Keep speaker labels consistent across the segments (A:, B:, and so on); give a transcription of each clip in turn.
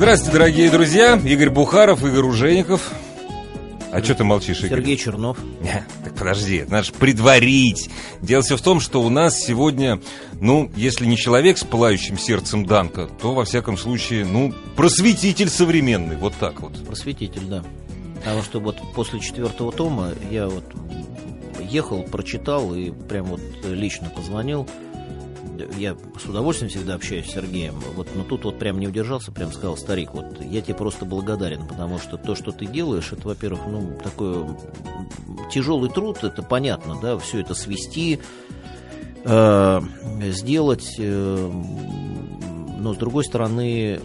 A: Здравствуйте, дорогие друзья. Игорь Бухаров, Игорь Ужеников. А что ты молчишь, Игорь?
B: Сергей Чернов.
A: Не, так подожди, это надо же предварить. Дело все в том, что у нас сегодня, ну, если не человек с пылающим сердцем Данка, то, во всяком случае, ну, просветитель современный, вот так вот.
B: Просветитель, да. Потому что вот после четвертого тома я вот ехал, прочитал и прям вот лично позвонил. Я с удовольствием всегда общаюсь с Сергеем, вот, но тут вот прям не удержался, прям сказал, старик, вот я тебе просто благодарен, потому что то, что ты делаешь, это, во-первых, ну, такой тяжелый труд, это понятно, да, все это свести, э, сделать, э, но с другой стороны,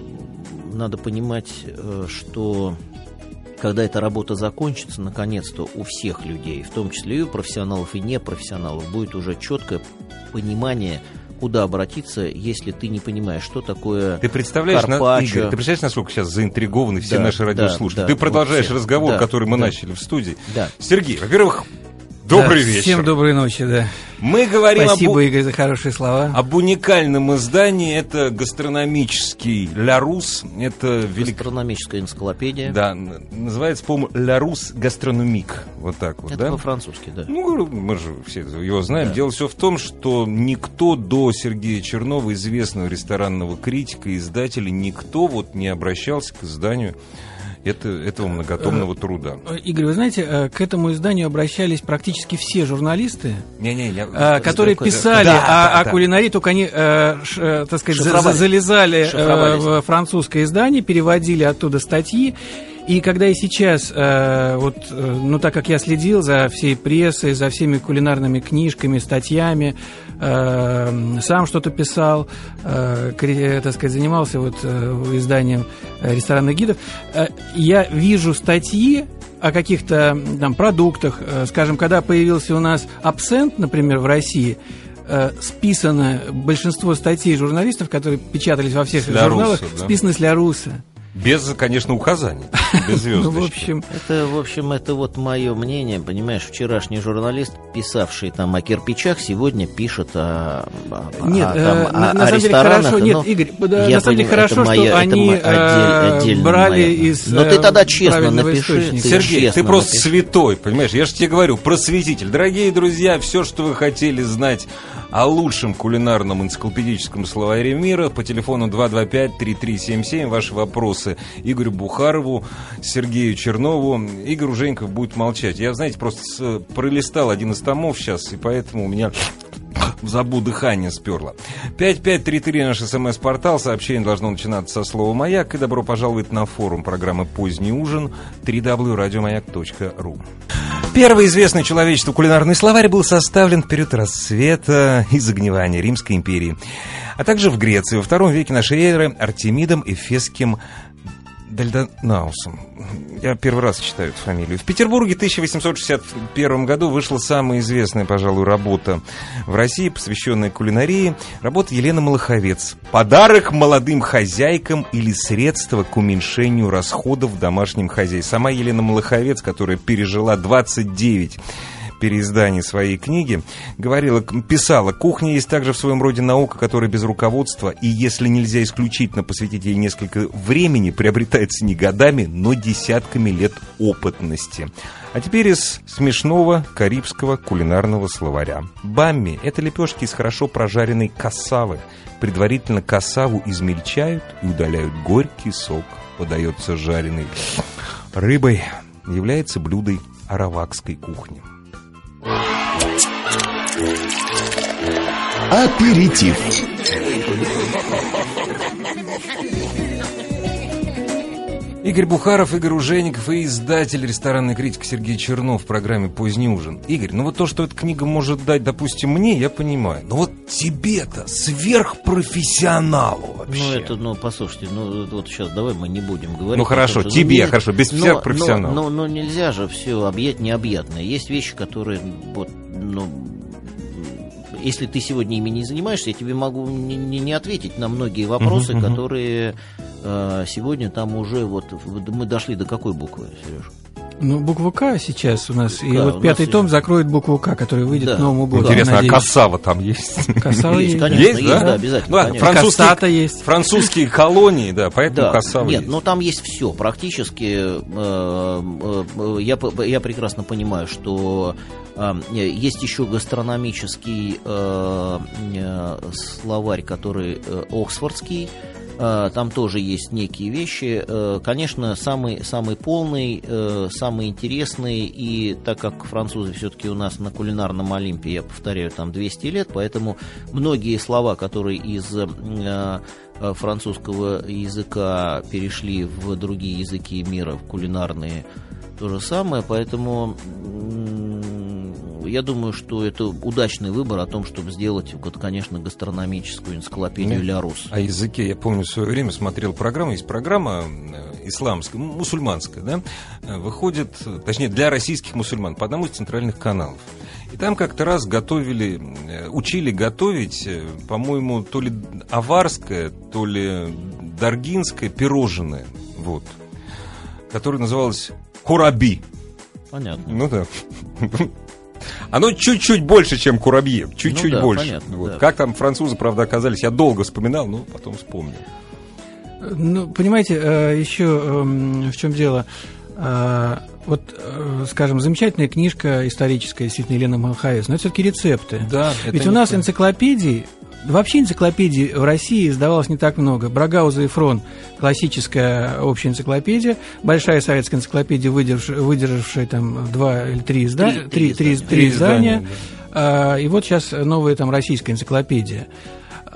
B: надо понимать, э, что когда эта работа закончится, наконец-то у всех людей, в том числе и у профессионалов и непрофессионалов, будет уже четкое понимание, куда обратиться, если ты не понимаешь, что такое
A: Ты представляешь, на. Игорь, ты представляешь, насколько сейчас заинтригованы все
B: Да,
A: наши радиослушатели?
B: да,
A: ты продолжаешь
B: вот все.
A: разговор,
B: Да,
A: который мы
B: да.
A: начали в студии.
B: Да.
A: Сергей, во-первых, добрый
C: Да,
A: вечер.
C: Всем доброй ночи, да.
A: Мы говорим об,
C: Спасибо, Игорь, за хорошие слова.
A: об уникальном издании. Это гастрономический «Ля Рус». Это велик...
B: Гастрономическая энциклопедия.
A: Да, называется, по-моему, «Ля Рус Гастрономик». Вот так вот,
B: Это
A: да?
B: по-французски, да.
A: Ну, мы же все его знаем.
B: Да.
A: Дело все в том, что никто до Сергея Чернова, известного ресторанного критика и издателя, никто вот не обращался к изданию это, этого многотомного труда.
C: Э, Игорь, вы знаете, э, к этому изданию обращались практически все журналисты,
A: Не-не, я...
C: э, которые писали
A: Да,
C: о,
A: да,
C: о кулинарии, только они, ш- так сказать, за-
B: Шифровались.
C: за- залезали в французское издание, переводили оттуда статьи. И когда и сейчас, э, вот, э, ну так как я следил за всей прессой, за всеми кулинарными книжками, статьями, сам что-то писал, э, э, так сказать, занимался вот э, изданием ресторанных гидов, я вижу статьи о каких-то там продуктах, скажем, когда появился у нас абсент, например, в России, списано большинство статей журналистов, которые печатались во всех журналах,
A: Руссо, да?
C: списаны с Ля Руссо.
A: Без, конечно, указаний. Без
C: Ну, в
A: звездочки.
C: общем,
B: Это, в общем, это вот мое мнение, понимаешь, вчерашний журналист, писавший там о кирпичах, сегодня пишет о, о-
C: Нет,
B: о,
C: э,
B: там,
C: на,
B: о-
C: на
B: о
C: самом деле
B: ресторанах,
C: хорошо,
B: но
C: нет, Игорь, на самом деле хорошо,
B: моя-
C: что
B: это
C: они
B: отдель-
C: э,
B: отдельно
C: брали
B: моя.
C: из
B: Но ты
C: э,
B: тогда честно напиши, ты
A: Сергей, ты
B: честно
A: просто
B: напиши.
A: святой, понимаешь? Я же тебе говорю, просветитель. Дорогие друзья, все, что вы хотели знать о лучшем кулинарном энциклопедическом словаре мира, по телефону 225-3377, ваши вопросы Игорю Бухарову, Сергею Чернову. Игорь Уженьков будет молчать. Я, знаете, просто пролистал один из томов сейчас, и поэтому у меня забу дыхание сперло. 5533 наш смс-портал. Сообщение должно начинаться со слова «Маяк». И добро пожаловать на форум программы «Поздний ужин» www.radiomayak.ru Первый известный человечеству кулинарный словарь был составлен в период расцвета и загнивания Римской империи, а также в Греции во втором веке нашей эры Артемидом Эфесским Дальдонаусом. Я первый раз читаю эту фамилию. В Петербурге в 1861 году вышла самая известная, пожалуй, работа в России, посвященная кулинарии. Работа Елены Малаховец. «Подарок молодым хозяйкам или средство к уменьшению расходов в домашнем хозяйстве». Сама Елена Малаховец, которая пережила 29 переиздании своей книги, говорила, писала, кухня есть также в своем роде наука, которая без руководства, и если нельзя исключительно посвятить ей несколько времени, приобретается не годами, но десятками лет опытности. А теперь из смешного карибского кулинарного словаря. Бамми – это лепешки из хорошо прожаренной кассавы. Предварительно кассаву измельчают и удаляют горький сок. Подается жареной рыбой. Является блюдой аравакской кухни.
D: Аперитив.
A: Игорь Бухаров, Игорь Ужеников и издатель ресторанной критик Сергей Чернов в программе «Поздний ужин». Игорь, ну вот то, что эта книга может дать, допустим, мне, я понимаю. Но вот тебе-то, сверхпрофессионалу вообще.
B: Ну, это, ну, послушайте, ну, вот сейчас давай мы не будем говорить.
A: Ну, хорошо,
B: потому что,
A: тебе,
B: не-
A: хорошо, без
B: но-
A: сверхпрофессионала.
B: Но, но, но нельзя же все объять необъятное. Есть вещи, которые, вот, ну, если ты сегодня ими не занимаешься, я тебе могу не, не- не ответить на многие вопросы,
A: мгм.
B: которые э, сегодня там уже вот, вот мы дошли до какой буквы, Сереж?
C: Ну, буква К сейчас у нас. И
B: Да,
C: вот пятый том
B: и-
C: закроет букву К, который выйдет
B: Да.
C: к Новому году.
A: Интересно, а
C: надеюсь.
A: Кассава там есть?
C: Кассава
B: Есть,
C: есть.
B: конечно,
A: Есть,
B: есть,
A: да?
B: да, обязательно. Конечно.
A: французские,
C: есть.
A: французские колонии, да, поэтому
B: Да,
A: Кассава
B: нет,
A: есть.
B: ну там есть все. Практически э, э, э, я, я прекрасно понимаю, что э, есть еще гастрономический словарь, который Оксфордский. Э, Там тоже есть некие вещи. Э, Конечно, самый, самый полный, э, самый интересный. И так как французы все-таки у нас на кулинарном Олимпе, я повторяю, там 200 лет, поэтому многие слова, которые из французского языка перешли в другие языки мира, в кулинарные, то же самое. Поэтому я думаю, что это удачный выбор о том, чтобы сделать, вот, конечно, гастрономическую энциклопедию
A: Ну,
B: «Ля Рус».
A: О языке я помню в свое время смотрел программу, есть программа э, исламская, мусульманская, да, э, выходит, точнее, для российских мусульман по одному из центральных каналов. И там как-то раз готовили, э, учили готовить, по-моему, то ли аварское, то ли даргинское пирожное, вот, которое называлось кураби.
B: Понятно.
A: Ну да. Оно чуть-чуть больше, чем курабье. Чуть-чуть
B: Ну да,
A: больше.
B: понятно,
A: Вот.
B: да.
A: Как там французы, правда, оказались, я долго вспоминал, но потом вспомнил.
C: Ну, понимаете, э, еще эм, в чем дело? Вот, э, скажем, замечательная книжка историческая, действительно, Елена Малхаевс, но это все-таки рецепты.
A: Да,
C: Ведь у нас энциклопедий, вообще энциклопедий в России издавалось не так много. Брагауза и Фрон – классическая общая энциклопедия, большая советская энциклопедия, выдержавшая, выдержавшая там два или три, изда...
B: Три-
C: три,
B: три
C: три, три издания.
A: издания,
C: А, и вот сейчас новая там российская энциклопедия.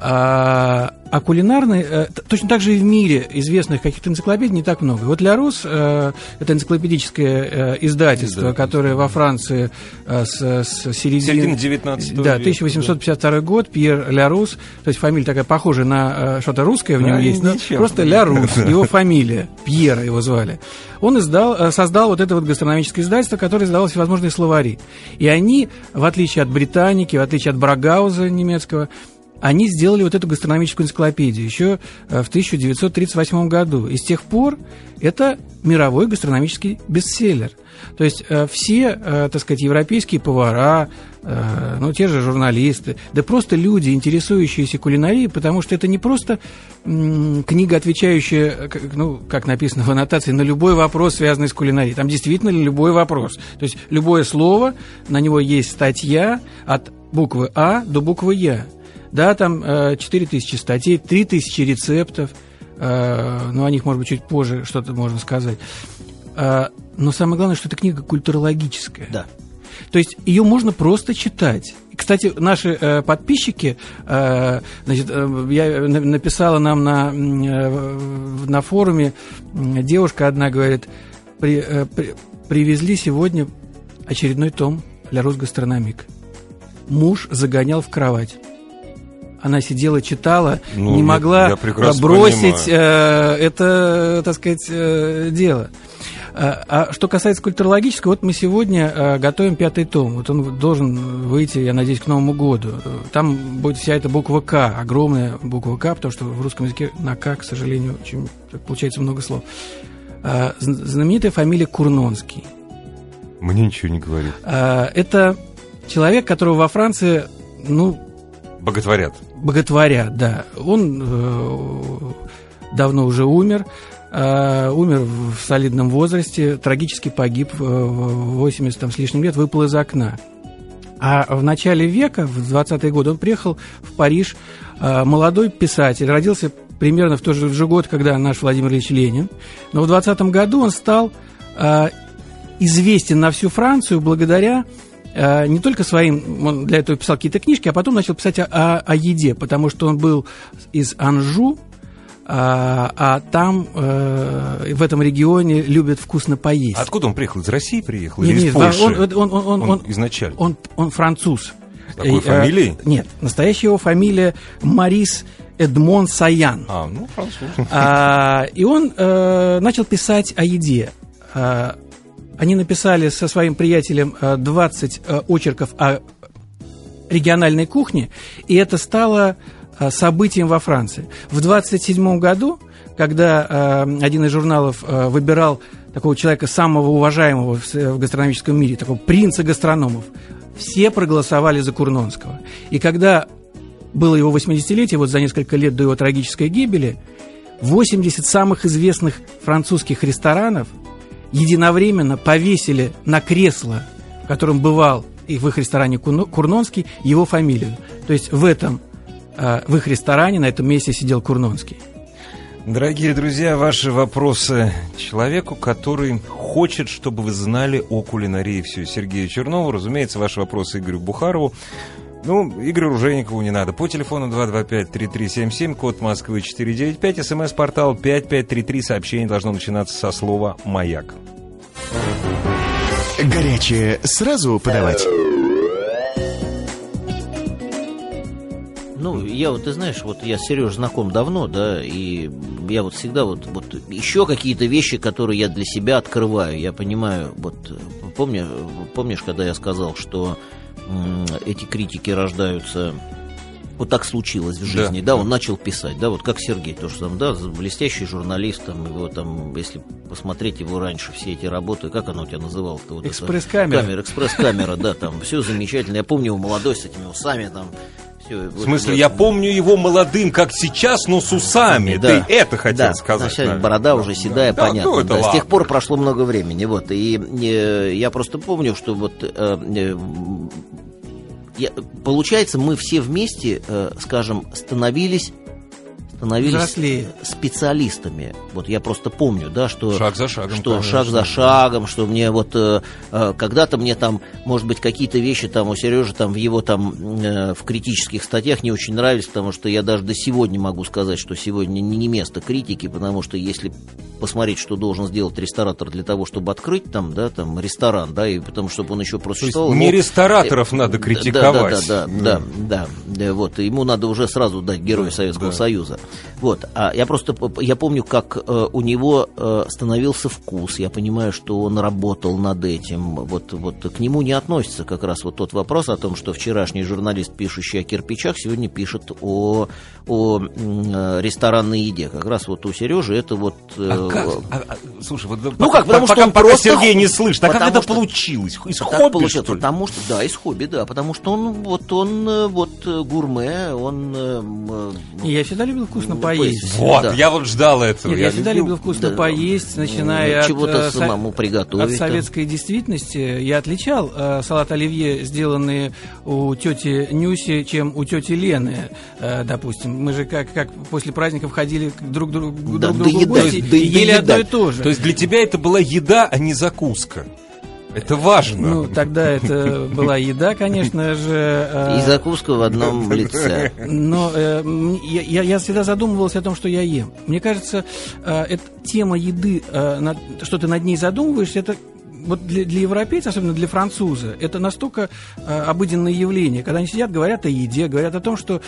C: А, а кулинарные, э, точно так же и в мире известных каких-то энциклопедий не так много. Вот «Ля Рус» э, это энциклопедическое э, издательство, которое во Франции с, с середины...
A: Середина 19
C: Да,
A: века,
C: 1852 год, Пьер Ля Рус, то есть фамилия такая похожая на что-то русское в нем
A: Да,
C: есть, но
A: ничем.
C: просто Ля Рус, его фамилия, Пьера его звали. Он издал, создал вот это вот гастрономическое издательство, которое издавало всевозможные словари. И они, в отличие от Британики, в отличие от Брагауза немецкого, они сделали вот эту гастрономическую энциклопедию еще э, в 1938 году. И с тех пор это мировой гастрономический бестселлер. То есть э, все, э, так сказать, европейские повара, ну, те же журналисты, да просто люди, интересующиеся кулинарией, потому что это не просто книга, отвечающая, ну, как написано в аннотации, на любой вопрос, связанный с кулинарией. Там действительно любой вопрос. То есть любое слово, на него есть статья от буквы А до буквы Я. Да, там э, 4000 статей, 3000 рецептов, э, ну, о них, может быть, чуть позже что-то можно сказать. Э, но самое главное, что эта книга культурологическая.
B: Да.
C: То есть ее можно просто читать. Кстати, наши э, подписчики, э, значит, э, я на- написала нам на, э, на форуме, м, девушка одна говорит, «При- э, при- привезли сегодня очередной том «Ля Рус Гастрономик». Муж загонял в кровать. Она сидела, читала,
A: Ну,
C: не могла бросить э, это, так сказать, э, дело. А, а что касается культурологического, вот мы сегодня э, готовим пятый том. Вот он должен выйти, я надеюсь, к Новому году. Там будет вся эта буква К, огромная буква К, потому что в русском языке на К, к сожалению, очень получается много слов. А, зн- знаменитая фамилия Курнонский.
A: Мне ничего не говорит.
C: А, это человек, которого во Франции, ну,
A: Боготворят.
C: Боготворят, да. Он э, давно уже умер, э, умер в солидном возрасте, трагически погиб э, в 80 там, с лишним лет, выпал из окна. А в начале века, в 20-е годы, он приехал в Париж, э, молодой писатель, родился примерно в тот же, же год, когда наш Владимир Ильич Ленин. Но в 20 году он стал э, известен на всю Францию благодаря не только своим, он для этого писал какие-то книжки, а потом начал писать о, о- о еде, потому что он был из Анжу, а, а там, э, в этом регионе, любят вкусно поесть.
A: Откуда он приехал? Из России приехал?
C: Нет,
A: Или
C: нет,
A: из Польши?
C: он, он- он- он-
A: Он
C: он-
A: изначально.
C: он, он француз.
A: С такой
C: Э,
A: фамилией?
C: э, нет, настоящая его фамилия Марис Эдмон Саян.
A: А, ну, француз.
C: А, и он э, начал писать о еде. А, они написали со своим приятелем э, 20 э, очерков о региональной кухне, и это стало э, событием во Франции. В 27 году, когда э, один из журналов э, выбирал такого человека самого уважаемого в гастрономическом мире, такого принца гастрономов, все проголосовали за Курнонского. И когда было его 80-летие, вот за несколько лет до его трагической гибели, 80 самых известных французских ресторанов единовременно повесили на кресло, в котором бывал и в их ресторане Курнонский, его фамилию. То есть в этом, а, в их ресторане, на этом месте сидел Курнонский.
A: Дорогие друзья, ваши вопросы человеку, который хочет, чтобы вы знали о кулинарии все. Сергею Чернову, разумеется, ваши вопросы Игорю Бухарову. Ну, Игорю Ружейникову не надо. По телефону 225-3377, код Москвы 495, смс-портал 5533, сообщение должно начинаться со слова «Маяк».
D: Горячее сразу подавать?
B: Ну, я вот, ты знаешь, вот я с Сереж знаком давно, да, и я вот всегда вот, вот еще какие-то вещи, которые я для себя открываю, я понимаю, вот, помню, помнишь, когда я сказал, что эти критики рождаются вот так случилось в жизни, да, да, он начал писать, да, вот как Сергей тоже там, да, блестящий журналист, там, его там, если посмотреть его раньше, все эти работы, как оно у тебя называлось-то? Вот
C: экспресс-камера.
B: Камера, экспресс-камера, да, там, все замечательно, я помню его молодой с этими усами, там,
A: все, в смысле, вот, я помню его молодым, как сейчас, но с усами. Да. Ты это хотел
B: да.
A: сказать.
B: Да. борода уже седая, да, понятно. Ну, да. С тех пор прошло много времени. Вот. И э, я просто помню, что вот э, э, я, получается, мы все вместе, э, скажем, становились становились Взрослее. специалистами. Вот я просто помню, да, что
A: шаг за шагом,
B: что конечно. шаг за шагом, что мне вот э, э, когда-то мне там, может быть, какие-то вещи там у Сережи там в его там э, в критических статьях не очень нравились, потому что я даже до сегодня могу сказать, что сегодня не, место критики, потому что если посмотреть, что должен сделать ресторатор для того, чтобы открыть там, да, там ресторан, да, и потому чтобы он еще просто
A: То не рестораторов э, надо критиковать.
B: Да, да, да, да, да, да, да, вот ему надо уже сразу дать Героя Советского да. Союза. Вот, а я просто, я помню, как э, у него э, становился вкус, я понимаю, что он работал над этим, вот, вот к нему не относится как раз вот тот вопрос о том, что вчерашний журналист, пишущий о кирпичах, сегодня пишет о, о э, ресторанной еде, как раз вот у Сережи это вот... Э,
A: а как? А, а, слушай, вот ну пока, как, потому пока, что он пока просто... Сергей не слышит, а как это что... получилось? Из хобби, получилось, что ли?
B: Потому что, да, из хобби, да, потому что он вот, он вот гурме, он... Э,
C: я всегда любил вкусно поесть.
A: Вот, да. я вот ждал этого.
C: Нет, я, я всегда любил вкусно да, поесть, начиная
B: от, чего-то э, самому приготовить.
C: От советской там. действительности. Я отличал э, салат оливье, сделанные у тети Нюси, чем у тети Лены, э, допустим. Мы же как, как после праздников ходили друг, друг, да, друг другу в гости да, и ели одно и то же.
A: То есть для тебя это была еда, а не закуска? Это важно.
C: Ну, тогда это была еда, конечно же.
B: Э, И закуска в одном лице.
C: Но э, я, я всегда задумывался о том, что я ем. Мне кажется, э, эта тема еды, э, что ты над ней задумываешься, это вот для, для европейца, особенно для француза, это настолько э, обыденное явление. Когда они сидят, говорят о еде, говорят о том, что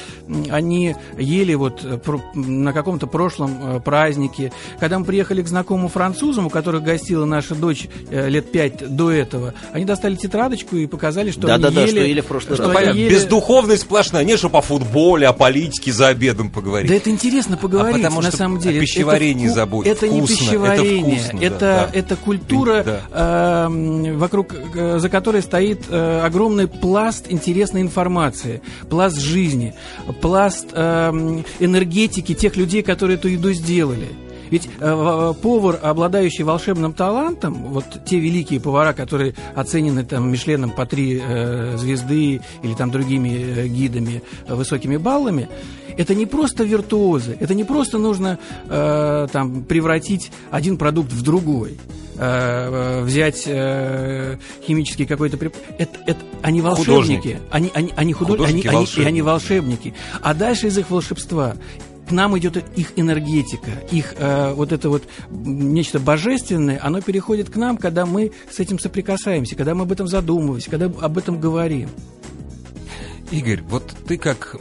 C: они ели вот э, про, на каком-то прошлом э, празднике. Когда мы приехали к знакомому французам, у которых гостила наша дочь э, лет пять до этого, они достали тетрадочку и показали, что
B: да,
C: они
B: да,
C: ели...
B: Да, что ели в прошлый
C: раз. Понятно,
A: ели... Бездуховность сплошная. Не, что по футболе, о политике за обедом поговорить.
C: Да это интересно поговорить, а потому, на самом деле.
A: О пищеварении
C: это,
A: заботить.
C: Это вкусно, не пищеварение, это, вкусно, это, да, это, это культура... Да. Эм, вокруг, э, за которой стоит э, огромный пласт интересной информации, пласт жизни, пласт эм, энергетики тех людей, которые эту еду сделали. Ведь э, повар, обладающий волшебным талантом, вот те великие повара, которые оценены там Мишленом по три звезды или там другими гидами высокими баллами, это не просто виртуозы, это не просто нужно там превратить один продукт в другой. Э, взять э, химический какой-то препарат. Это, это, они волшебники. Они, они, они, худож... они, они, и они волшебники. А дальше из их волшебства к нам идет их энергетика, их э, вот это вот нечто божественное, оно переходит к нам, когда мы с этим соприкасаемся, когда мы об этом задумываемся, когда об этом говорим.
A: Игорь, вот ты как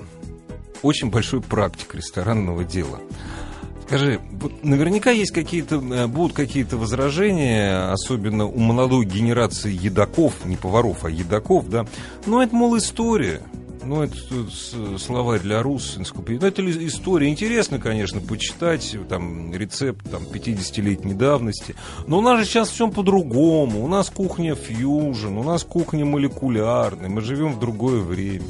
A: очень большой практик ресторанного дела. Скажи, наверняка есть какие-то, э, будут какие-то возражения, особенно у молодой генерации едоков, не поваров, а едоков, да? Ну, это, мол, история. Ну, это словарь для рус, энциклопедия. Ну, это история. Интересно, конечно, почитать там рецепт там, 50-летней давности. Но у нас же сейчас все по-другому. У нас кухня фьюжн, у нас кухня молекулярная. Мы живем в другое время.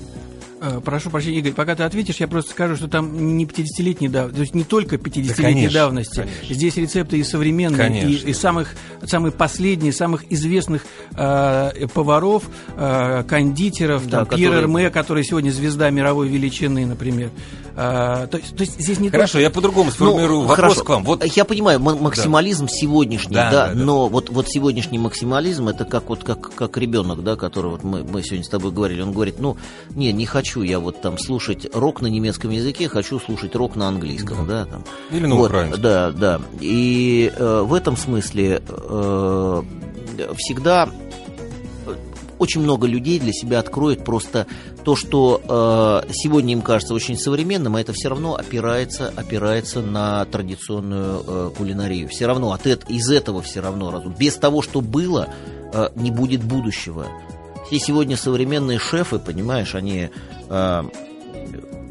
C: Э, Прошу прощения, Игорь, пока ты ответишь, я просто скажу, что там не 50-летней давности, то есть не только 50-летней
A: конечно,
C: давности.
A: конечно.
C: Здесь рецепты и современные, и,
A: Конечно.
C: и самых, самые последние, самых известных э, поваров, э, кондитеров,
B: Да,
C: там, Пьер
B: которые-
C: Эрме, который сегодня звезда мировой величины, например. Э, то, есть, то есть здесь не
A: Хорошо, я по-другому сформирую
B: Ну,
A: вопрос
B: хорошо.
A: к вам. Вот
B: Я понимаю, м- максимализм сегодняшний,
A: Да,
B: да,
A: да, да.
B: но вот, вот сегодняшний максимализм это как вот как, как ребенок, да, который вот мы, мы сегодня с тобой говорили, он говорит, ну, не, не хочу я вот там слушать рок на немецком языке, хочу слушать рок на английском, да, там.
A: Или на
B: Вот,
A: украинском.
B: Да, да. И э, в этом смысле э, всегда э, очень много людей для себя откроет просто то, что э, сегодня им кажется очень современным, а это все равно опирается, опирается на традиционную э, кулинарию. Все равно от из этого все равно разум. Без того, что было, э, не будет будущего. Все сегодня современные шефы, понимаешь, они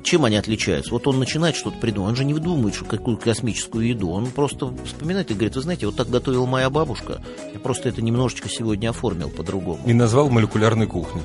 B: чем они отличаются? Вот он начинает что-то придумывать, он же не выдумывает что какую космическую еду, он просто вспоминает и говорит, вы знаете, вот так готовила моя бабушка, я просто это немножечко сегодня оформил по-другому.
A: и назвал молекулярной кухней.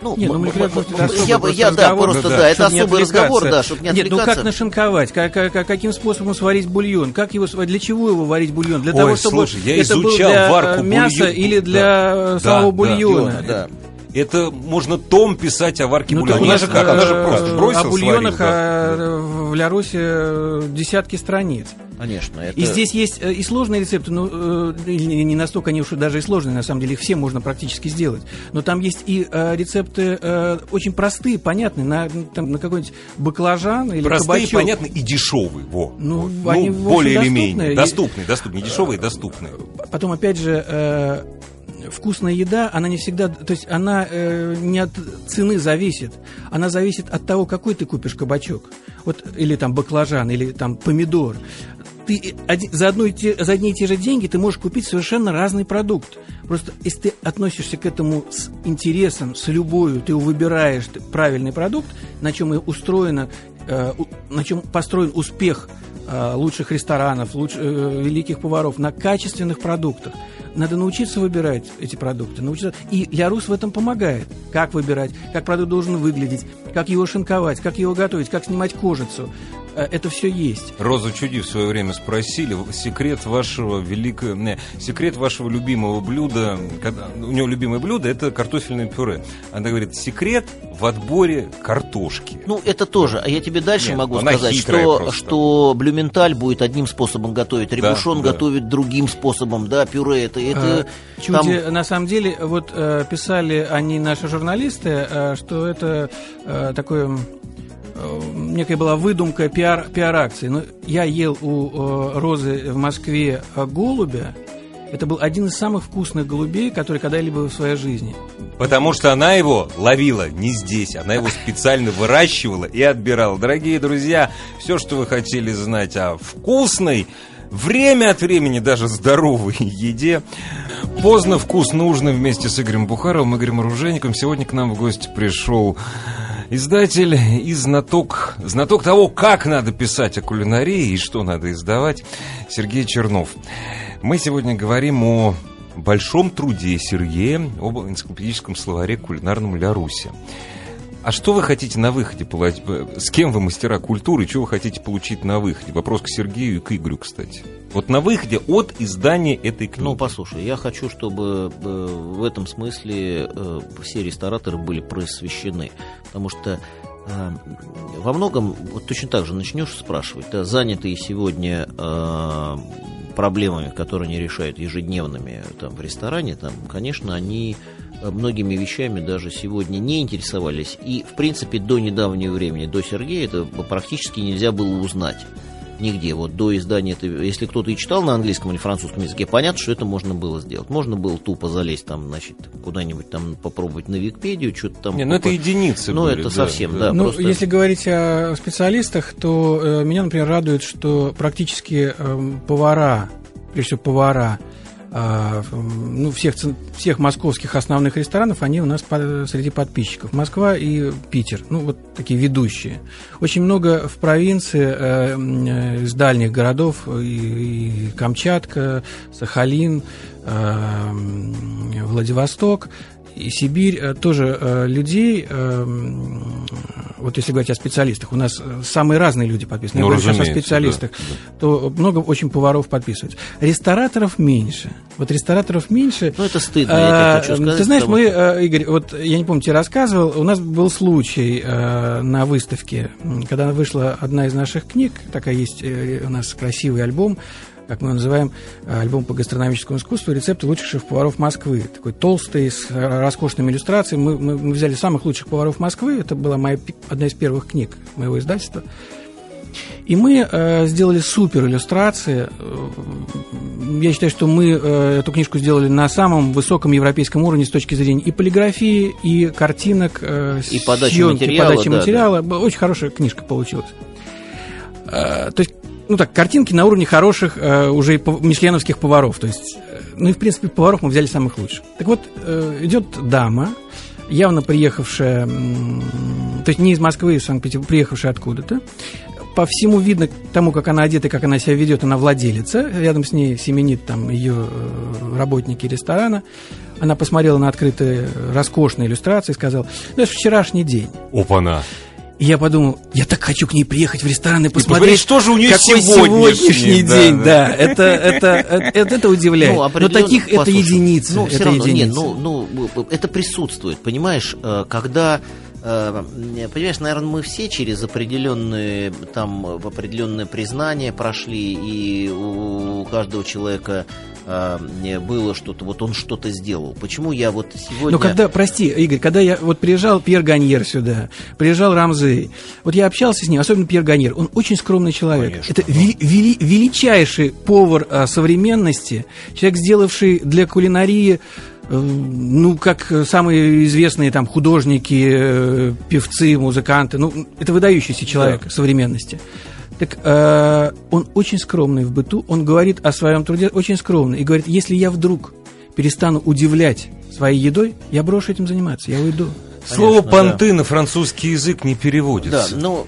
B: Ну,
C: Не, ну, молекулярная кухня
B: я, бы- я,
C: просто
B: да, просто,
A: да,
B: да, это особый разговор,
C: отвлекаться.
B: да, чтобы не
C: Нет, ну
B: отвлекаться.
C: как нашинковать? Как, как- как- каким способом сварить бульон? Как его сварить? Для чего его варить бульон? Для
A: Ой,
C: того, чтобы
A: слушай, я
C: это был
A: изучал
C: для
A: варку
C: мяса
A: бульон-
C: или для
A: Да, да,
C: самого
A: да,
C: бульона?
B: да.
A: Это можно том писать о варке
C: Ну,
A: бульона. Она же как? Она же
C: э,
A: просто бросил,
C: О бульонах
A: сварил, да.
C: а, в Лярусе э, десятки страниц.
B: Конечно, это...
C: И здесь есть э, и сложные рецепты, ну, э, или не настолько они уж даже и сложные, на самом деле, их все можно практически сделать. Но там есть и э, рецепты э, очень простые, понятные, на, там, на какой-нибудь баклажан или
A: Простые,
C: кабачок.
A: понятные и дешевые. Во.
C: Ну, они,
A: ну
C: в общем,
A: более или
C: доступные.
A: менее.
C: И-
A: Доступные, доступные. Дешевые, доступные.
C: Потом, опять же, э, вкусная еда, она не всегда, то есть она э, не от цены зависит, она зависит от того, какой ты купишь кабачок, вот или там баклажан, или там помидор. Ты оди- за, одну и за одни и те же деньги ты можешь купить совершенно разный продукт. Просто если ты относишься к этому с интересом, с любовью, ты выбираешь правильный продукт, на чем и устроено, э, на чем построен успех э, лучших ресторанов, луч- э, великих поваров на качественных продуктах. Надо научиться выбирать эти продукты. Научиться... И Лярус в этом помогает. Как выбирать, как продукт должен выглядеть, как его шинковать, как его готовить, как снимать кожицу. Э, Это все есть.
A: Розу Чуди в свое время спросили, секрет вашего великого, не, секрет вашего любимого блюда, когда, у него любимое блюдо это картофельное пюре. Она говорит, секрет в отборе картошки.
B: Ну, это тоже. А я тебе дальше
A: Нет,
B: могу сказать, что,
A: просто.
B: что блюменталь будет одним способом готовить, ребушон
A: да.
B: готовит другим способом, да, пюре это... это
C: Э, Чуди, на самом деле, вот э, писали они, наши журналисты, э, что это э, такое э, некая была выдумка пиар, пиар-акции. Но я ел у э, Розы в Москве э, голубя. Это был один из самых вкусных голубей, который когда-либо в своей жизни.
A: Потому что она его ловила не здесь, она его специально выращивала и отбирала. Дорогие друзья, все, что вы хотели знать о вкусной, время от времени даже здоровой еде. Поздно вкус нужно вместе с Игорем Бухаровым, Игорем Оружейником. Сегодня к нам в гости пришел издатель и знаток, знаток того, как надо писать о кулинарии и что надо издавать, Сергей Чернов. Мы сегодня говорим о большом труде Сергея, об энциклопедическом словаре кулинарном Ля Руси. А что вы хотите на выходе получить? С кем вы мастера культуры? Что вы хотите получить на выходе? Вопрос к Сергею и к Игорю, кстати. Вот на выходе от издания этой книги.
B: Ну, послушай, я хочу, чтобы э, в этом смысле э, все рестораторы были просвещены. Потому что э, во многом, вот точно так же начнешь спрашивать, да, занятые сегодня э, проблемами, которые они решают ежедневными там, в ресторане, там, конечно, они э, многими вещами даже сегодня не интересовались. И, в принципе, до недавнего времени, до Сергея, это практически нельзя было узнать нигде. Вот до издания, это, если кто-то и читал на английском или французском языке, понятно, что это можно было сделать. Можно было тупо залезть там, значит, куда-нибудь там попробовать на Википедию, что-то там.
A: Не, ну это единицы
B: Ну, это
A: да,
B: совсем, да.
C: ну,
B: просто-
C: если говорить о специалистах, то э, меня, например, радует, что практически э, повара, прежде всего повара, ну, всех, всех московских основных ресторанов, они у нас среди подписчиков. Москва и Питер, ну, вот такие ведущие. Очень много в провинции э, э из дальних городов, и Камчатка, Сахалин, э, Владивосток и Сибирь э, тоже э, людей, э, вот если говорить о специалистах, у нас самые разные люди подписаны. Ну, Я говорю сейчас о специалистах, да, да. то много очень поваров подписываются. Рестораторов меньше. Вот рестораторов меньше.
B: Ну, это стыдно, я
C: хочу сказать. Ты знаешь, мы, Игорь, вот я не помню, тебе рассказывал, у нас был случай на выставке, когда вышла одна из наших книг, такая есть у нас красивый альбом, как мы называем, э, альбом по гастрономическому искусству «Рецепты лучших шеф-поваров Москвы». Такой толстый, с роскошными иллюстрациями. Мы, мы, мы взяли самых лучших поваров Москвы. Это была моя, одна из первых книг моего издательства. И мы э, сделали супер иллюстрации. Я считаю, что мы э, эту книжку сделали на самом высоком европейском уровне с точки зрения и полиграфии, и картинок, э,
B: и подачи съемки, материала.
C: Подачи да, материала. Да. Очень хорошая книжка получилась. Э, то есть ну так, картинки на уровне хороших э, уже мишленовских поваров. То есть, э, ну и в принципе поваров мы взяли самых лучших. Так вот, э, идет дама, явно приехавшая, э, то есть не из Москвы, из Санкт-Петербурга, приехавшая откуда-то. По всему видно тому, как она одета, как она себя ведет, она владелица. Рядом с ней семенит там ее э, работники ресторана. Она посмотрела на открытые роскошные иллюстрации и сказала, ну, это вчерашний день.
A: Опа-на.
C: И я подумал, я так хочу к ней приехать в ресторан и посмотреть,
A: что же у нее
C: какой сегодняшний да, день. Да, да. Это, это, это, это удивляет. Ну, Но таких послушай, это единицы.
B: Ну,
C: это
B: равно, единицы. Нет, ну, ну, это присутствует, понимаешь, э, когда э, Понимаешь, наверное, мы все через определенные там определенное признание прошли, и у каждого человека а, было что-то, вот он что-то сделал. Почему я вот сегодня...
C: Но когда, прости, Игорь, когда я вот приезжал Пьер Ганьер сюда, приезжал Рамзей, вот я общался с ним, особенно Пьер Ганьер, он очень скромный человек. Конечно. Это вели, вели, величайший повар а, современности, человек, сделавший для кулинарии э, ну, как самые известные там художники, э, певцы, музыканты, ну, это выдающийся человек да. современности. Так э, он очень скромный в быту, он говорит о своем труде очень скромно и говорит, если я вдруг перестану удивлять своей едой, я брошу этим заниматься, я уйду.
A: Конечно, Слово «понты» да. на французский язык не переводится.
B: Да, но...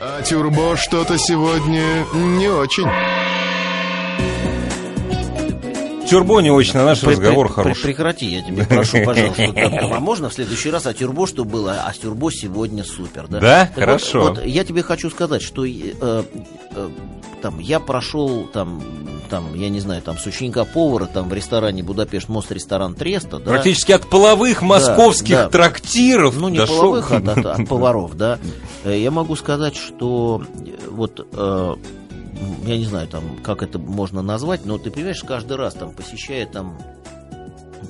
D: А тюрбо что-то сегодня не очень.
A: Тюрбо не очень, а наш при, разговор при, хороший.
B: Прекрати, я тебе прошу, пожалуйста. А можно в следующий раз, а тюрбо что было, а тюрбо сегодня супер, да?
A: Да, хорошо.
B: Вот, я тебе хочу сказать, что э, э, там я прошел там там, я не знаю, там, с ученика повара, там, в ресторане Будапешт, мост, ресторан Треста,
A: да. Практически от половых московских да, да. трактиров
B: Ну, не дошел... половых, а от, от, от поваров, да. Э, я могу сказать, что вот я не знаю, там, как это можно назвать, но ты понимаешь, каждый раз там посещая там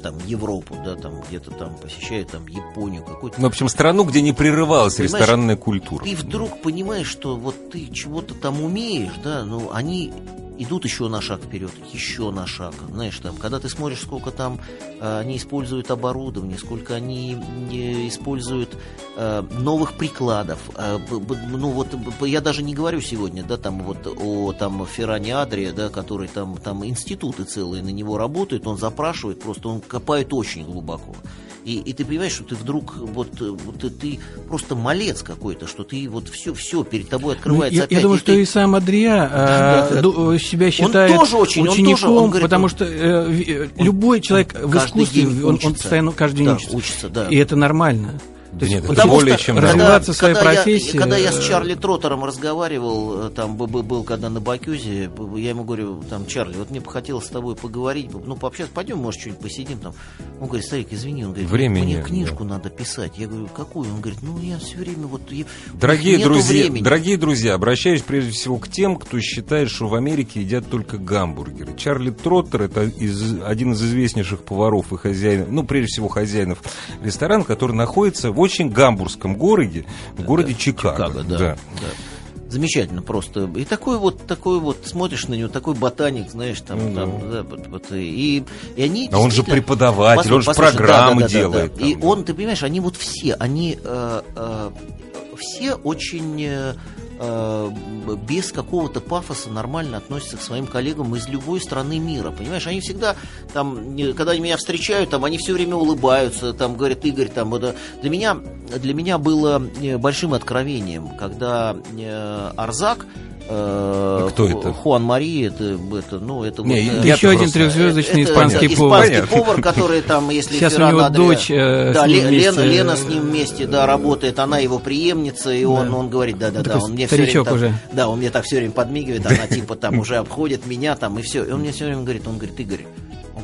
B: там Европу, да, там где-то там посещает там Японию, какую-то.
A: Ну, в общем, страну, где не прерывалась понимаешь, ресторанная культура.
B: Ты вдруг понимаешь, что вот ты чего-то там умеешь, да, ну они идут еще на шаг вперед, еще на шаг. Знаешь, там, когда ты смотришь, сколько там э, они используют оборудование, сколько они э, используют э, новых прикладов. Э, ну вот я даже не говорю сегодня, да, там вот о там Ферране Адрия, да, который там там институты целые на него работают, он запрашивает, просто он копает очень глубоко. И, и ты понимаешь, что ты вдруг вот, вот ты, ты просто малец какой-то, что ты вот все, все перед тобой открывается.
C: Ну, я,
B: опять,
C: я думаю,
B: и
C: что
B: ты...
C: и сам Адрия да, да, да. себя считает он тоже очень, учеником, он тоже, он говорит, потому что э, любой человек он в искусстве, он, он постоянно каждый день
B: да,
C: учится.
B: учится да.
C: И это нормально.
A: То есть, Нет, потому более
B: что
A: чем
B: развиваться когда, своей когда профессии. Я, когда я с Чарли Троттером разговаривал, э, там был, был когда на Бакюзе, я ему говорю, там, Чарли, вот мне бы хотелось с тобой поговорить, ну, пообщаться, пойдем, может, что-нибудь посидим там. Он говорит, старик, извини, он говорит,
A: Времени,
B: мне книжку да. надо писать. Я говорю, какую? Он говорит, ну, я все время вот... Я,
A: дорогие друзья, дорогие друзья, обращаюсь прежде всего к тем, кто считает, что в Америке едят только гамбургеры. Чарли Троттер это из, один из известнейших поваров и хозяинов, ну, прежде всего, хозяинов ресторана, который находится в очень гамбургском городе, в городе да, Чикаго. Чикаго
B: да, да. да. Замечательно просто. И такой вот, такой вот, смотришь на него, такой ботаник, знаешь, там, mm-hmm. там да, вот, вот, и, и они...
A: А он же преподаватель, послушай, он же послушай, программы да, да, делает. Да,
B: да. Там, и да. он, ты понимаешь, они вот все, они э, э, все очень... Э, э, без какого-то пафоса нормально относятся к своим коллегам из любой страны мира. Понимаешь, они всегда там, когда они меня встречают, там они все время улыбаются, там говорят, Игорь, там это для меня для меня было э, большим откровением, когда э, Арзак
A: А кто это?
B: Хуан Мари, это, это, ну, это
A: Не,
B: вот, э,
C: Еще один
A: просто-
C: трехзвездочный
B: это-
C: испанский
B: это
C: повар.
B: Испанский
A: Понятно.
B: повар, который там, если
C: Сейчас у
B: Ферран
C: него
B: Адриа-
C: дочь, э, с
B: да,
C: ним
B: Ле-
C: вместе,
B: Лена, Лена
C: э,
B: с ним вместе, да, работает, она его преемница, и он, он говорит, да, да, да, он мне все время, так-
C: уже.
B: да, он мне так все время подмигивает, она типа там уже обходит меня там и все, и он мне все время говорит, он говорит, Игорь,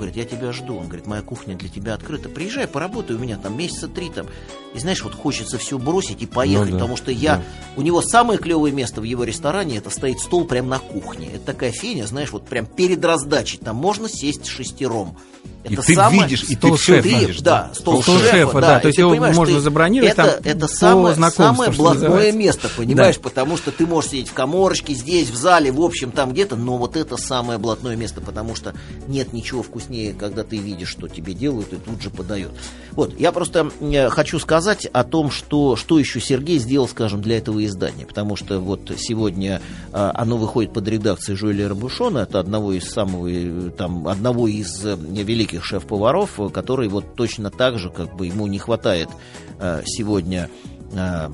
B: говорит, я тебя жду. Он говорит, моя кухня для тебя открыта. Приезжай, поработай у меня там месяца три там. И знаешь, вот хочется все бросить и поехать,
A: Ну да,
B: потому что я...
A: да.
B: У него самое клевое место в его ресторане, это стоит стол прямо на кухне. Это такая феня, знаешь, вот прям перед раздачей. Там можно сесть шестером.
A: И
B: Это
A: ты
B: самое-
A: видишь, и ты
C: Стол
A: все
C: шефа.
A: видишь.
B: да, стол,
C: Стол
B: шефа,
C: шефа,
B: да.
C: да,
B: И
C: то есть
B: ты
C: его можно
B: ты-
C: забронировать
B: это,
C: там
B: это самое, самое блатное место, понимаешь,
C: Да.
B: потому что ты можешь сидеть в коморочке, здесь, в зале, в общем, там где-то, но вот это самое блатное место, потому что нет ничего вкуснее, когда ты видишь, что тебе делают, и тут же подают. Вот, я просто э, хочу сказать о том, что, что еще Сергей сделал, скажем, для этого издания, потому что вот сегодня э, оно выходит под редакцией Жуэля Рабушона, это одного из самого, э, там, одного из э, великих шеф-поваров, э, который вот точно так же, как бы ему не хватает э, сегодня э,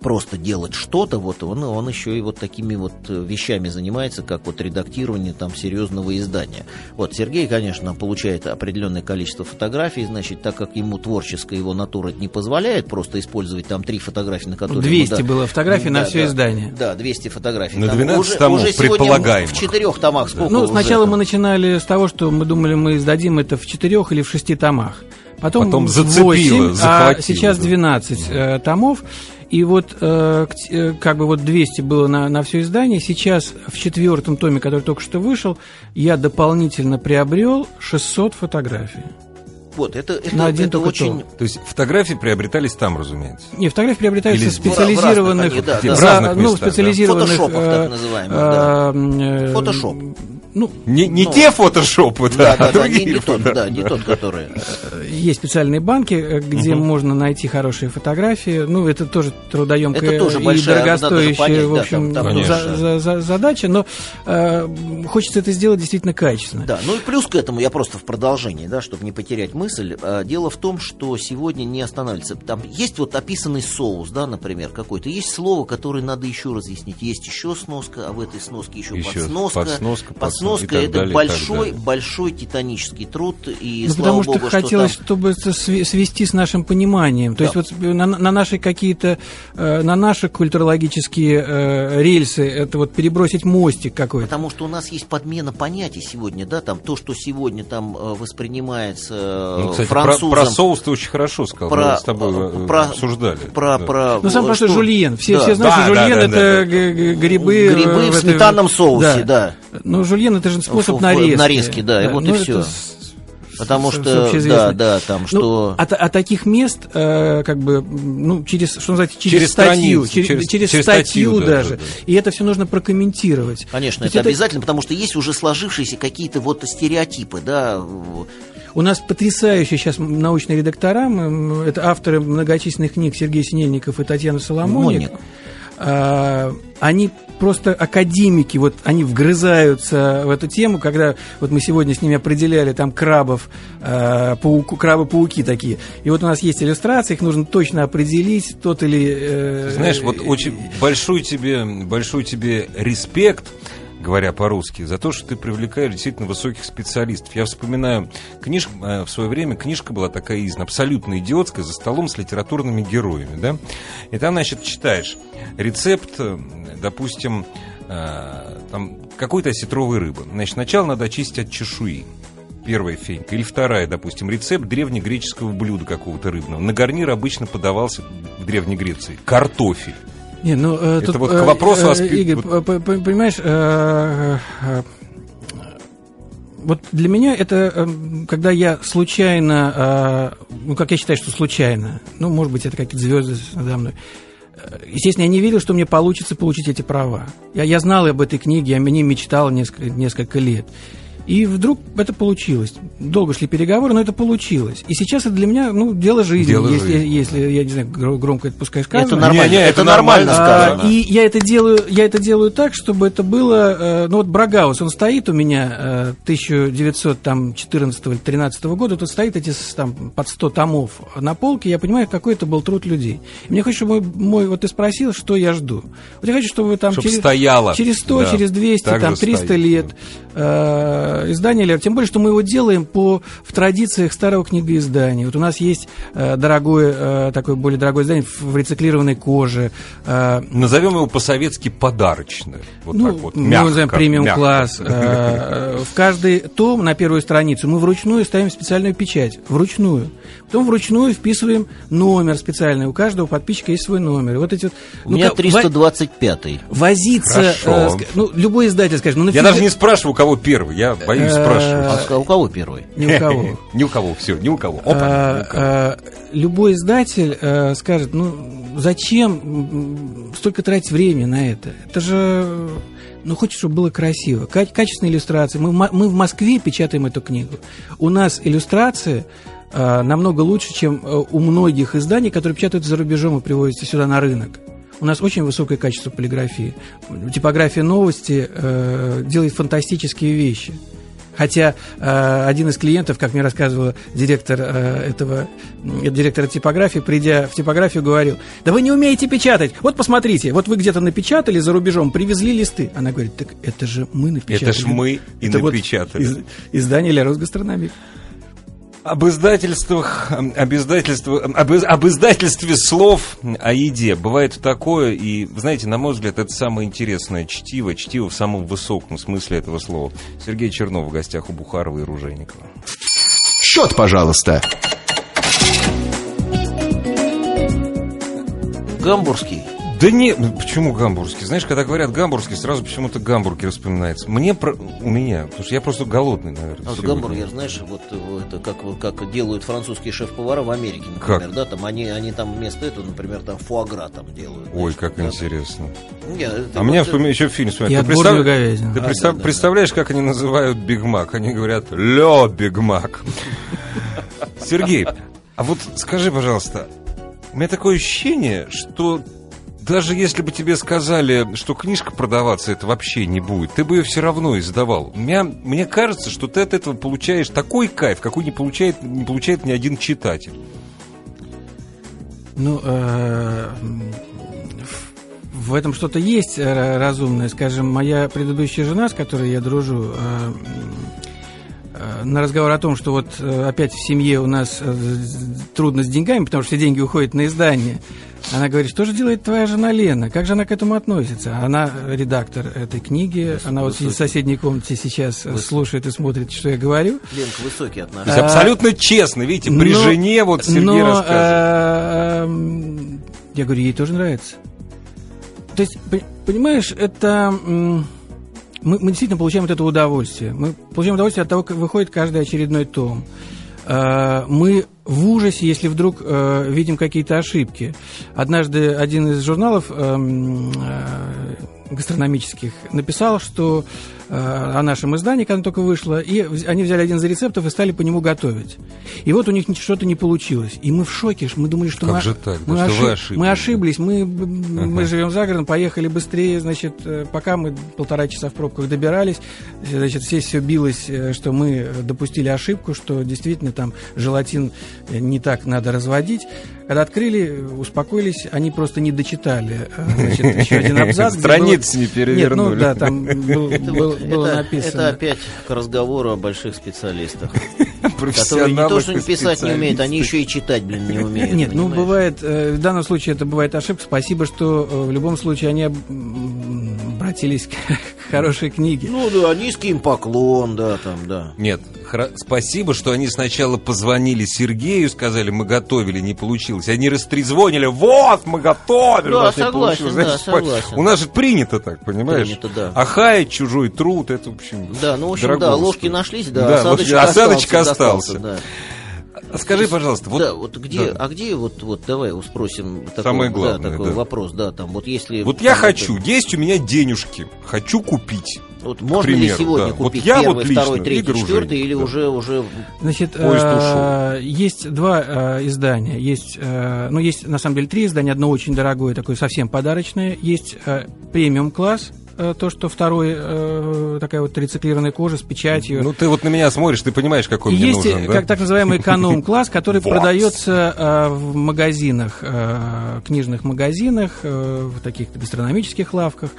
B: просто делать что-то, вот он, он еще и вот такими вот э, вещами занимается, как вот редактирование там серьезного издания. Вот Сергей, конечно, получает определенное количество фотографий, значит, так как ему творческая его натура не позволяет просто использовать там три фотографии, на которые...
C: 200
B: ему, да,
C: было фотографий на
B: да,
C: все
B: да,
C: издание.
B: Да, 200 фотографий.
A: На
B: Там
A: 12
B: уже,
A: томов
B: уже сегодня
A: предполагаемых.
B: в четырех томах сколько
C: Ну,
B: уже
C: сначала
B: там?
C: мы начинали с того, что мы думали, мы издадим это в четырех или в шести томах. Потом,
A: Потом зацепило,
C: восемь, а
A: захватило,
C: сейчас
A: да.
C: 12 э, томов. И вот э, э, как бы вот 200 было на, на все издание. Сейчас в четвертом томе, который только что вышел, я дополнительно приобрел 600 фотографий.
B: Вот, это, это,
C: на один
B: это очень...
C: том.
A: То есть фотографии приобретались там, разумеется.
C: Не, фотографии приобретаются
A: Или
C: в
A: в
C: специализированных,
B: разных, да,
A: да. В разных
C: ну,
A: местах, да.
C: специализированных,
B: Фотошопах,
C: э,
B: так называемых, да.
C: э, э,
B: Фотошоп.
C: Ну,
A: Не, не
B: Ну,
A: те фотошопы,
B: Да,
A: да,
B: да,
A: а
B: да, не,
A: другие
B: не тот,
A: фото-
B: да, не тот, который...
C: Есть специальные банки, э, где можно найти хорошие фотографии. Ну, это тоже трудоемкая
B: Это тоже
C: и
B: большая,
C: дорогостоящая,
B: понять,
C: в
B: да,
C: общем,
B: там- там
A: Конечно.
C: за- за- за- задача, но э, хочется это сделать действительно качественно.
B: Да, ну и плюс к этому, я просто в продолжении, да, чтобы не потерять мысль, а, дело в том, что сегодня не останавливается. Там есть вот описанный соус, да, например, какой-то, есть слово, которое надо еще разъяснить, есть еще сноска, а в этой сноске еще,
A: Еще
B: подсноска.
A: подсноска,
B: Подсноска
A: подсноска и так
B: это
A: далее, и так
B: большой,
A: далее.
B: большой титанический труд, и
C: Ну,
B: слава
C: потому что
B: богу,
C: хотелось,
B: что там...
C: чтобы это свести с нашим пониманием. То
B: Да.
C: есть вот на, на наши какие-то, э, на наши культурологические э, рельсы, это вот перебросить мостик какой-то.
B: Потому что у нас есть подмена понятий сегодня, да, там то, что сегодня там э, воспринимается э,
A: Ну, кстати, про,
B: французом.
A: про соус ты очень хорошо сказал.
B: Про-
A: Мы с тобой э,
B: про-
A: обсуждали.
B: Про,
A: Да.
B: про,
C: Ну, сам просто
B: что-
C: жульен. Все,
B: Да.
C: все знают,
A: Да,
C: что
A: да,
C: жульен
A: да,
C: это
A: да,
C: г- грибы.
B: Грибы
C: э,
B: в
C: это-
B: сметанном соусе, да.
C: Ну, жульен это же способ
B: В- в-
C: нарезки.
B: нарезки, да, и вот и
C: ну, это с-
B: Потому что, да, да, там,
C: Ну,
B: что...
C: а, та- а таких мест, э, как бы, ну, через, что называется, через,
A: Через
C: статью,
A: страницу,
C: через,
A: через-
C: через статью
A: статью, да,
C: даже.
A: да.
C: И это все нужно прокомментировать.
B: Конечно,
C: То есть
B: это, обязательно, потому что есть уже сложившиеся какие-то вот стереотипы, да.
C: У нас потрясающие сейчас научные редактора, это авторы многочисленных книг Сергей Синельников и Татьяна Соломоник.
B: Моник.
C: А, они просто академики, вот они вгрызаются в эту тему, когда вот мы сегодня с ними определяли там крабов, а, пауку, крабы-пауки такие. И вот у нас есть иллюстрации, их нужно точно определить, тот или... э,
A: Знаешь, вот очень большой тебе, большой тебе респект, говоря по-русски, за то, что ты привлекаешь действительно высоких специалистов. Я вспоминаю книжку, э, в свое время книжка была такая издана, абсолютно идиотская, за столом с литературными героями, да? И там, значит, читаешь рецепт, э, допустим, э, там какой-то осетровой рыбы. Значит, сначала надо очистить от чешуи. Первая фенька. Или вторая, допустим, рецепт древнегреческого блюда какого-то рыбного. На гарнир обычно подавался в Древней Греции картофель.
C: Не, ну, э,
A: Это
C: тут,
A: вот к
C: э,
A: вопросу о
C: э,
A: спи-
C: Игорь,
A: вот-
C: понимаешь, э, э, вот для меня это, э, когда я случайно, э, ну, как я считаю, что случайно, ну, может быть, это какие-то звезды надо мной, Естественно, я не верил, что мне получится получить эти права. Я, я знал об этой книге, я о ней мечтал несколько, несколько лет. И вдруг это получилось. Долго шли переговоры, но это получилось. И сейчас это для меня, ну, дело жизни,
A: Дело
C: если,
A: жизни.
C: если, я не знаю, гро- громко это пускай сказано.
B: Это нормально,
A: Не, не, это
B: это нормально
A: нормально.
B: сказано.
C: А, И я это делаю, я это делаю так, чтобы это было, э, ну вот Брагаус, он стоит у меня э, 1914 или 13 года, тут стоит эти там под 100 томов на полке, я понимаю, какой это был труд людей. И мне хочется, чтобы мой, мой- вот ты спросил, что я жду. Вот я хочу, чтобы там
A: Чтоб
C: через,
A: стояло.
C: через 100,
A: Да.
C: через 200,
A: Так
C: там
A: же
C: 300
A: стоит,
C: лет э, издание Лер, тем более, что мы его делаем по, в традициях старого книгоиздания. Вот у нас есть э, дорогое, э, такое более дорогое издание в, рециклированной коже, э,
A: Назовем его по-советски подарочное. Вот
C: ну,
A: так вот.
C: мы
A: мягко,
C: называем премиум
A: мягко.
C: класс. Э, В каждый том на первую страницу мы вручную ставим специальную печать. Вручную. Потом вручную вписываем номер специальный. У каждого подписчика есть свой номер. И вот эти вот,
B: У
C: ну,
B: меня
C: как-
B: 325-й.
C: во- возиться. Ск- ну, любой издатель скажет, ну
A: Я даже не спрашиваю, кого первый. Я боюсь
C: Э,
A: спрашивать.
B: А у кого первый?
C: Ни у кого.
A: Ни у кого, все, ни у кого. Опа,
C: А, а, любой издатель э, скажет, ну зачем столько тратить времени на это? Это же, ну хочешь, чтобы было красиво. Ка- качественные иллюстрации. Мы, мы в Москве печатаем эту книгу. У нас иллюстрации э, намного лучше, чем у многих изданий, которые печатают за рубежом и привозятся сюда на рынок. У нас очень высокое качество полиграфии. Типография новости э, делает фантастические вещи. Хотя э, один из клиентов, как мне рассказывала директор э, этого м, директор типографии, придя в типографию, говорил: Да вы не умеете печатать. Вот посмотрите, вот вы где-то напечатали за рубежом, привезли листы. Она говорит: Так это же мы напечатали.
A: Это ж мы и
C: Это вот
A: напечатали.
C: из- издание «Ля Росгастрономик».
A: Об издательствах, об, издательстве, об, из- об издательстве слов о еде. Бывает такое, и, знаете, на мой взгляд, это самое интересное чтиво, чтиво в самом высоком смысле этого слова. Сергей Чернов в гостях у Бухарова и Ружейникова.
D: Счет, пожалуйста.
B: Гамбургский.
A: Да не, почему гамбургский? Знаешь, когда говорят гамбургский, сразу почему-то гамбургер вспоминается. Мне, про- у меня, потому что я просто голодный, наверное.
B: А вот гамбургер, знаешь, вот э, это как, как делают французские шеф-повара в Америке, например,
A: Как?
B: да, там они, они там вместо этого, например, там фуагра там делают.
A: Ой,
B: знаешь,
A: как
B: да,
A: интересно.
B: Не, это
A: А меня
B: вот, э,
A: вспоминаю еще фильм
C: И
A: смотрел. Ты, представ- ты
B: А,
A: представ-
B: да, да,
A: представляешь, как они называют Big Mac? Они говорят Le Big Mac. Сергей, а вот скажи, пожалуйста, у меня такое ощущение, что даже если бы тебе сказали, что книжка продаваться это вообще не будет, ты бы ее все равно издавал. Меня, мне кажется, что ты от этого получаешь такой кайф, какой не получает, не получает ни один читатель.
C: Ну, э, в этом что-то есть э, разумное. Скажем, моя предыдущая жена, с которой я дружу, э, на разговор о том, что вот э, опять в семье у нас э, трудно с деньгами, потому что все деньги уходят на издание. Она говорит, что же делает твоя жена Лена? Как же она к этому относится? Она редактор этой книги. Она вот в соседней комнате сейчас э, слушает и смотрит, что я говорю.
B: Ленка, высокий от нас.
A: То есть
C: А,
A: абсолютно честно, видите, при
C: но-
A: жене вот Сергей
C: но,
A: рассказывает.
C: э, м, я говорю, ей тоже нравится. То есть, пон- понимаешь, это... Мы, мы действительно получаем от этого удовольствие. Мы получаем удовольствие от того, как выходит каждый очередной том. Э, Мы в ужасе, если вдруг э, видим какие-то ошибки. Однажды один из журналов эм, э, гастрономических написал, что о нашем издании, когда оно только вышло, и они взяли один из рецептов и стали по нему готовить. И вот у них ни- что-то не получилось. И мы в шоке, ш- мы думали, что
A: Как
C: мы,
A: же так?
C: мы,
A: Да что вы
C: ошиб- мы
A: ошиблись?
C: ошиблись, мы, мы
A: Ага.
C: живем за городом, поехали быстрее, значит, э, пока мы полтора часа в пробках добирались, э, значит, здесь все билось, э, что мы э, допустили ошибку, что действительно там желатин э, не так надо разводить. Когда открыли, э, успокоились, они просто не дочитали, э, значит, еще один абзац. где
A: Страниц не
C: было- Нет,
A: перевернули.
C: ну да, там был- был- было
B: это-
C: написано.
B: это опять к разговору о больших специалистах, которые не то, что
A: и
B: писать не умеют, они еще и читать, блин, не умеют.
C: Нет, ну
B: понимаешь?
C: бывает, э, в данном случае это бывает ошибка. Спасибо, что э, в любом случае они обратились к хорошей книге.
B: Ну да, низкий им поклон, да, там, да.
A: Нет, хра- спасибо, что они сначала позвонили Сергею, сказали, мы готовили, не получилось. Они растрезвонили, вот, мы готовили.
B: Да,
A: у нас не
B: согласен,
A: получилось.
B: да,
A: Значит, спа-
B: согласен.
A: У нас же принято так, понимаешь?
B: Принято, да.
A: А хаять чужой труд, это, в общем,
B: Да, ну, в общем, да, ложки нашлись, да,
A: Да,
B: осадочек,
A: ложки- осадочек
B: остался,
A: остался.
B: да.
A: Скажи, пожалуйста, вот...
B: да, вот где,
A: да.
B: а где вот, вот давай спросим такой,
A: Самое
B: да,
A: главное,
B: такой
A: да.
B: вопрос, да, там, вот если...
A: Вот я
B: там,
A: хочу,
B: это-
A: есть у меня денежки, хочу купить.
B: Вот можно
A: примеру,
B: ли сегодня
A: да. Вот
B: купить
A: я
B: первый,
A: вот лично,
B: второй, третий, четвертый, или
A: да.
B: уже уже
C: Значит,
A: Поезд
C: э, есть два э, издания. Есть, э, ну, есть на самом деле три издания. Одно очень дорогое, такое совсем подарочное. Есть э, премиум класс, то, что второй э, такая вот рециклированная кожа с печатью.
A: Ну, ты вот на меня смотришь, ты понимаешь, какой
C: И
A: мне
C: есть
A: нужен, да?
C: как так называемый эконом-класс, который продается э, в магазинах, э, книжных магазинах, э, в таких гастрономических лавках.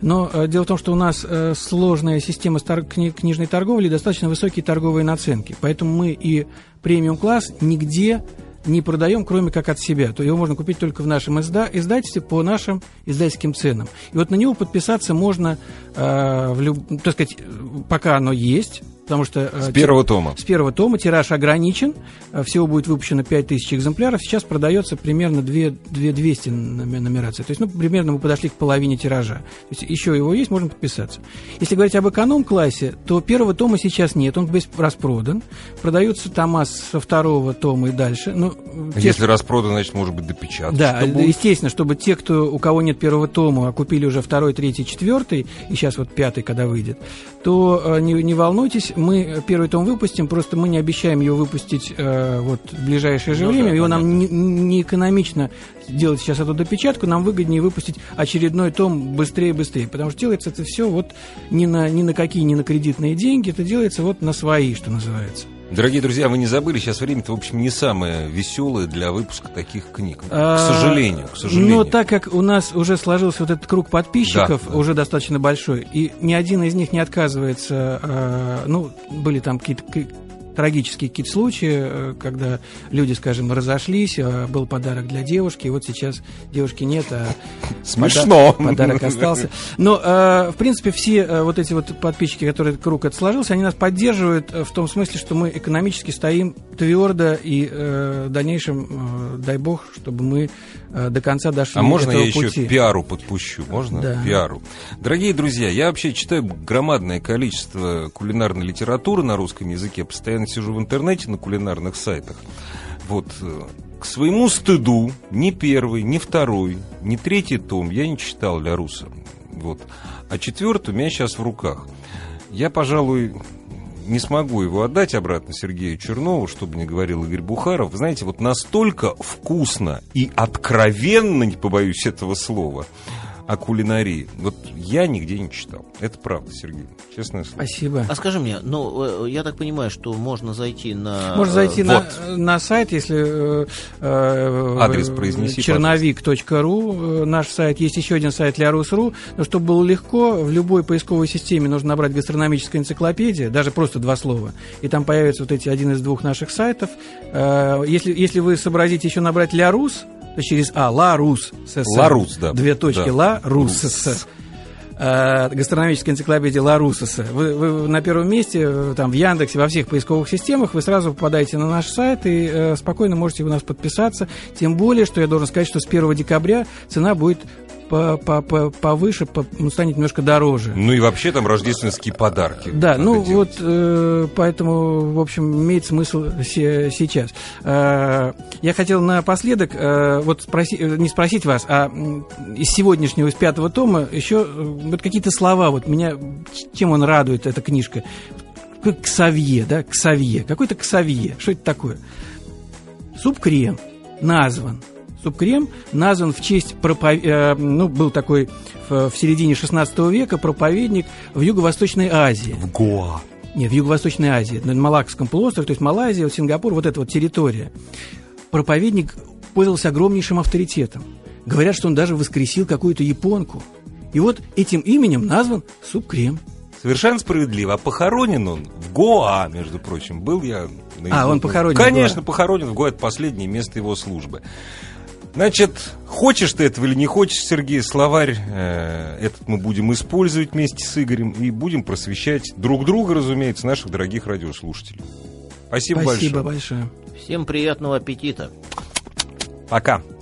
C: Но э, дело в том, что у нас э, сложная система стар- кни- книжной торговли, и достаточно высокие торговые наценки. Поэтому мы и премиум-класс нигде не продаем, кроме как от себя. То его можно купить только в нашем изда- издательстве по нашим издательским ценам. И вот на него подписаться можно, э, в люб- так сказать, э, пока оно есть, потому что... э,
A: С первого тома.
C: с первого тома тираж ограничен, э, всего будет выпущено 5000 экземпляров, сейчас продается примерно 2, 2200 номи- нумераций, то есть ну, примерно мы подошли к половине тиража. То есть еще его есть, можно подписаться. Если говорить об эконом-классе, то первого тома сейчас нет, он весь распродан, продаются тома со второго тома и дальше. Ну, те-
A: Если распродан, значит, может быть, допечатать.
C: да,
A: что
C: естественно, чтобы те, кто, у кого нет первого тома, а купили уже второй, третий, четвертый, и сейчас вот пятый, когда выйдет, то э, не, не волнуйтесь, мы первый том выпустим, просто мы не обещаем его выпустить э, вот в ближайшее же
B: Ну
C: время,
B: да,
C: его нам не,
B: понятно.
C: не экономично делать сейчас эту допечатку, нам выгоднее выпустить очередной том быстрее и быстрее, потому что делается это все вот ни на, ни на какие, ни на кредитные деньги, это делается вот на свои, что называется.
A: Дорогие друзья, вы не забыли, сейчас время-то, в общем, не самое веселое для выпуска таких книг. К
C: А,
A: сожалению, к сожалению.
C: Но так как у нас уже сложился вот этот круг подписчиков,
A: Да, да.
C: уже достаточно большой, и ни один из них не отказывается, э, ну, были там какие-то к- трагические какие-то случаи, э, когда люди, скажем, разошлись, э, был подарок для девушки, и вот сейчас девушки нет, а
A: Смешно.
C: пода- подарок остался. Но, э, в принципе, все э, вот эти вот подписчики, которые круг это сложился, они нас поддерживают в том смысле, что мы экономически стоим твердо и в дальнейшем, дай бог, чтобы мы до конца дошли
A: А можно я еще
C: пути.
A: пиару подпущу? Можно?
C: Да.
A: Пиару. Дорогие друзья, я вообще читаю громадное количество кулинарной литературы на русском языке. Постоянно сижу в интернете на кулинарных сайтах. Вот. э, К своему стыду ни первый, ни второй, ни третий том я не читал для Руса. Вот. А четвертый у меня сейчас в руках. Я, пожалуй, не смогу его отдать обратно Сергею Чернову, чтобы не говорил Игорь Бухаров. Знаете, вот настолько вкусно и откровенно, не побоюсь этого слова, о кулинарии. Вот я нигде не читал. Это правда, Сергей. Честное слово.
C: Спасибо.
B: А скажи мне, ну, э, я так понимаю, что можно зайти на...
C: Можно зайти
B: э,
C: на,
A: вот.
C: на сайт, если э,
A: Адрес произнеси,
C: черновик.ру, наш сайт. Есть еще один сайт Лярусь.ру. Но чтобы было легко, в любой поисковой системе нужно набрать гастрономическая энциклопедия, даже просто два слова. И там появится вот эти один из двух наших сайтов. Если, если вы сообразите еще набрать Лярус, то через А, Ларус. с «с».
A: Ларус, да.
C: Две точки,
A: Да.
C: Ларус.
A: Рус.
C: с. Э, гастрономическая энциклопедия Ларусоса. Вы, вы на первом месте, э, там в Яндексе, во всех поисковых системах, вы сразу попадаете на наш сайт и э, спокойно можете у нас подписаться. Тем более, что я должен сказать, что с 1 декабря цена будет по- по- по- повыше, по- ну, станет немножко дороже.
A: Ну и вообще там рождественские подарки.
C: Да, ну
A: делать.
C: вот э, поэтому, в общем, имеет смысл се- сейчас. Э, я хотел напоследок э, вот спроси- э, не спросить вас, а из сегодняшнего, из пятого тома еще э, вот какие-то слова, вот меня, чем он радует, эта книжка. Ксавье, да, Ксавье, какой-то Ксавье, что это такое? Суп-крем назван. Суп-крем назван в честь пропов... э, ну, был такой в, в середине 16 века проповедник в Юго-Восточной Азии.
A: В Гоа.
C: Нет, в Юго-Восточной Азии, на Малакском полуострове, то есть Малайзия, Сингапур, вот эта вот территория. Проповедник пользовался огромнейшим авторитетом. Говорят, что он даже воскресил какую-то японку. И вот этим именем назван суп-крем.
A: Совершенно справедливо. А похоронен он в Гоа, между прочим. Был я... на
C: А, он
A: его-
C: похоронен в
A: Конечно,
C: Гоа.
A: похоронен в Гоа. Это последнее место его службы. Значит, хочешь ты этого или не хочешь, Сергей, словарь э, этот мы будем использовать вместе с Игорем и будем просвещать друг друга, разумеется, наших дорогих радиослушателей. Спасибо,
C: Спасибо
A: большое.
C: большое.
B: Всем приятного аппетита.
A: Пока.